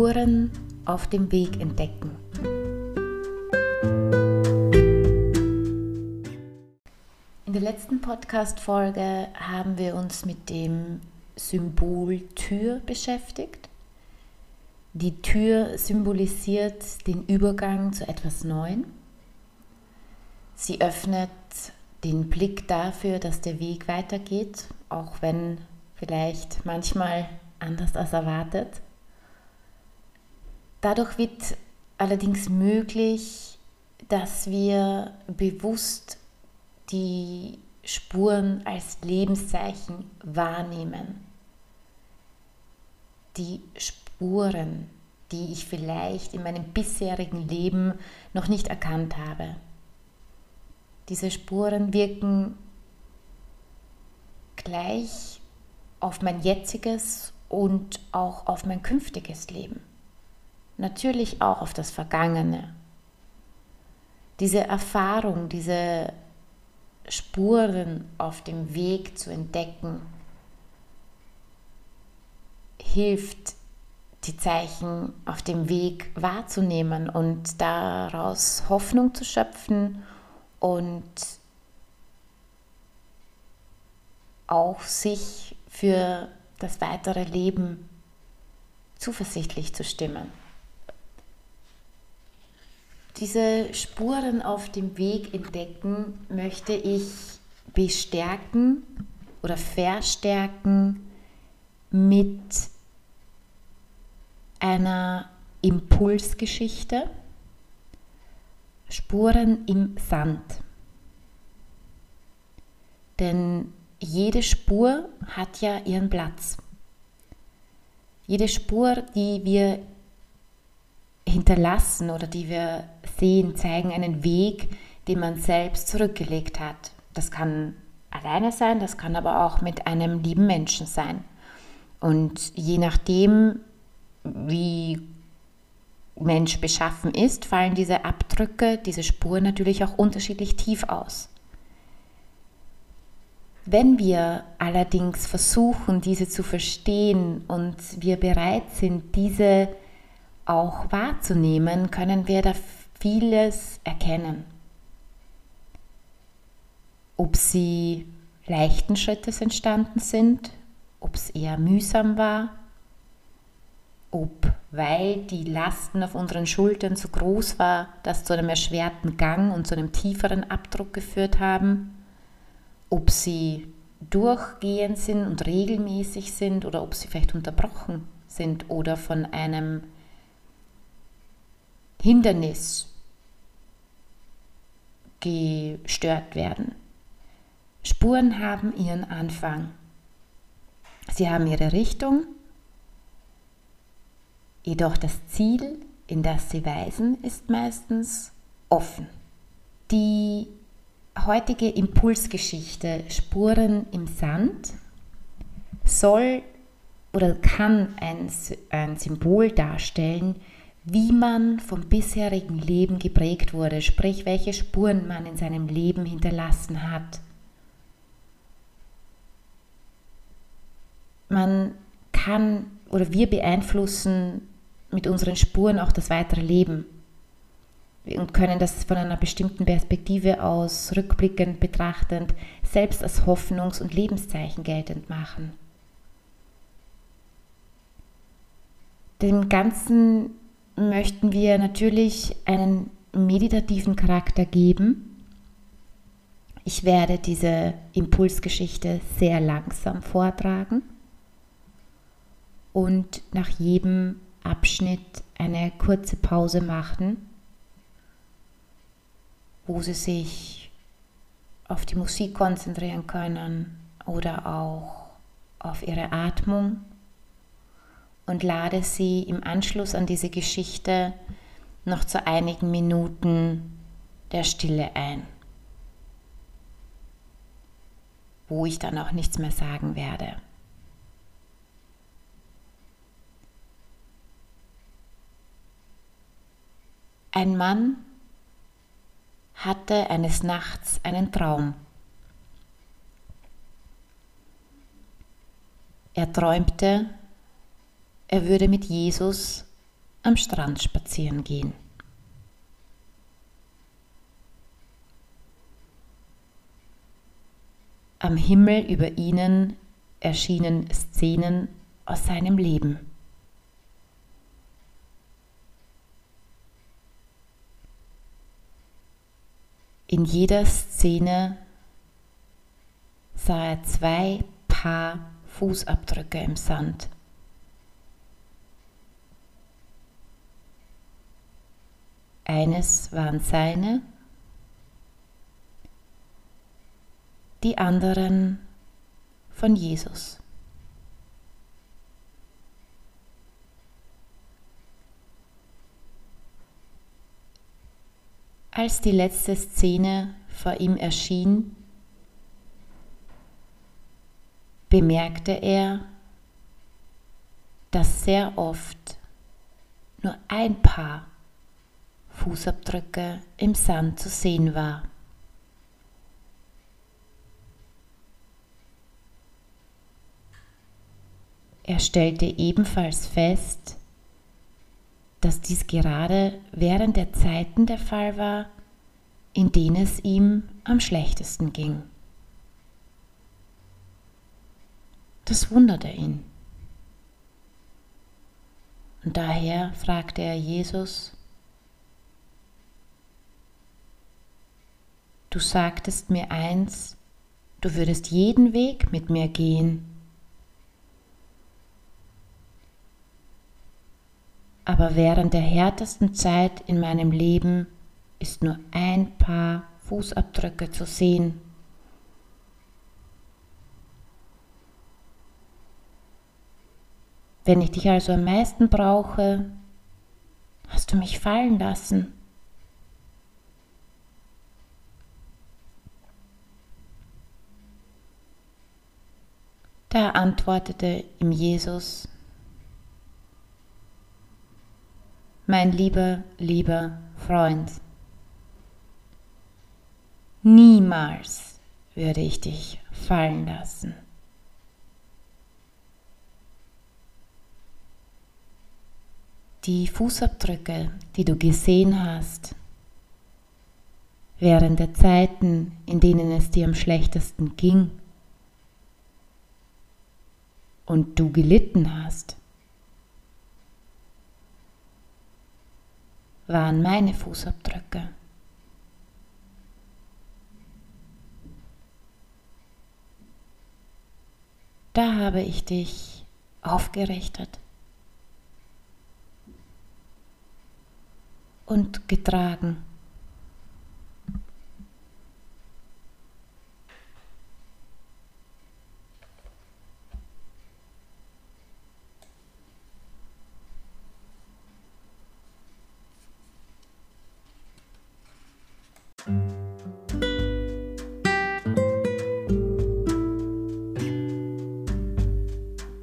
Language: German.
Spuren auf dem Weg entdecken. In der letzten Podcast-Folge haben wir uns mit dem Symbol Tür beschäftigt. Die Tür symbolisiert den Übergang zu etwas Neuem. Sie öffnet den Blick dafür, dass der Weg weitergeht, auch wenn vielleicht manchmal anders als erwartet. Dadurch wird allerdings möglich, dass wir bewusst die Spuren als Lebenszeichen wahrnehmen. Die Spuren, die ich vielleicht in meinem bisherigen Leben noch nicht erkannt habe. Diese Spuren wirken gleich auf mein jetziges und auch auf mein künftiges Leben. Natürlich auch auf das Vergangene. Diese Erfahrung, diese Spuren auf dem Weg zu entdecken, hilft, die Zeichen auf dem Weg wahrzunehmen und daraus Hoffnung zu schöpfen und auch sich für das weitere Leben zuversichtlich zu stimmen. Diese Spuren auf dem Weg entdecken möchte ich bestärken oder verstärken mit einer Impulsgeschichte. Spuren im Sand. Denn jede Spur hat ja ihren Platz. Jede Spur, die wir hinterlassen oder die wir sehen, zeigen einen Weg, den man selbst zurückgelegt hat. Das kann alleine sein, das kann aber auch mit einem lieben Menschen sein. Und je nachdem, wie Mensch beschaffen ist, fallen diese Abdrücke, diese Spuren natürlich auch unterschiedlich tief aus. Wenn wir allerdings versuchen, diese zu verstehen und wir bereit sind, diese auch wahrzunehmen, können wir da vieles erkennen. Ob sie leichten Schrittes entstanden sind, ob es eher mühsam war, ob weil die Lasten auf unseren Schultern so groß war, das zu einem erschwerten Gang und zu einem tieferen Abdruck geführt haben, ob sie durchgehend sind und regelmäßig sind oder ob sie vielleicht unterbrochen sind oder von einem Hindernis gestört werden. Spuren haben ihren Anfang. Sie haben ihre Richtung Jedoch das Ziel, in das sie weisen, ist meistens offen. Die heutige Impulsgeschichte Spuren im Sand soll oder kann ein, ein Symbol darstellen, wie man vom bisherigen Leben geprägt wurde, sprich welche Spuren man in seinem Leben hinterlassen hat. Man kann oder wir beeinflussen mit unseren Spuren auch das weitere Leben und können das von einer bestimmten Perspektive aus rückblickend betrachtend selbst als Hoffnungs- und Lebenszeichen geltend machen. Dem Ganzen möchten wir natürlich einen meditativen Charakter geben. Ich werde diese Impulsgeschichte sehr langsam vortragen und nach jedem Abschnitt eine kurze Pause machen, wo Sie sich auf die Musik konzentrieren können oder auch auf Ihre Atmung und lade Sie im Anschluss an diese Geschichte noch zu einigen Minuten der Stille ein, wo ich dann auch nichts mehr sagen werde. Ein Mann hatte eines Nachts einen Traum. Er träumte, er würde mit Jesus am Strand spazieren gehen. Am Himmel über ihnen erschienen Szenen aus seinem Leben. In jeder Szene sah er zwei Paar Fußabdrücke im Sand. Eines waren seine, die anderen von Jesus. Als die letzte Szene vor ihm erschien, bemerkte er, dass sehr oft nur ein Paar Fußabdrücke im Sand zu sehen war. Er stellte ebenfalls fest, dass dies gerade während der Zeiten der Fall war, in denen es ihm am schlechtesten ging. Das wunderte ihn. Und daher fragte er Jesus, du sagtest mir eins, du würdest jeden Weg mit mir gehen. Aber während der härtesten Zeit in meinem Leben ist nur ein paar Fußabdrücke zu sehen. Wenn ich dich also am meisten brauche, hast du mich fallen lassen. Da antwortete ihm Jesus, mein lieber, lieber Freund, niemals würde ich dich fallen lassen. Die Fußabdrücke, die du gesehen hast, während der Zeiten, in denen es dir am schlechtesten ging und du gelitten hast, waren meine Fußabdrücke. Da habe ich dich aufgerichtet und getragen.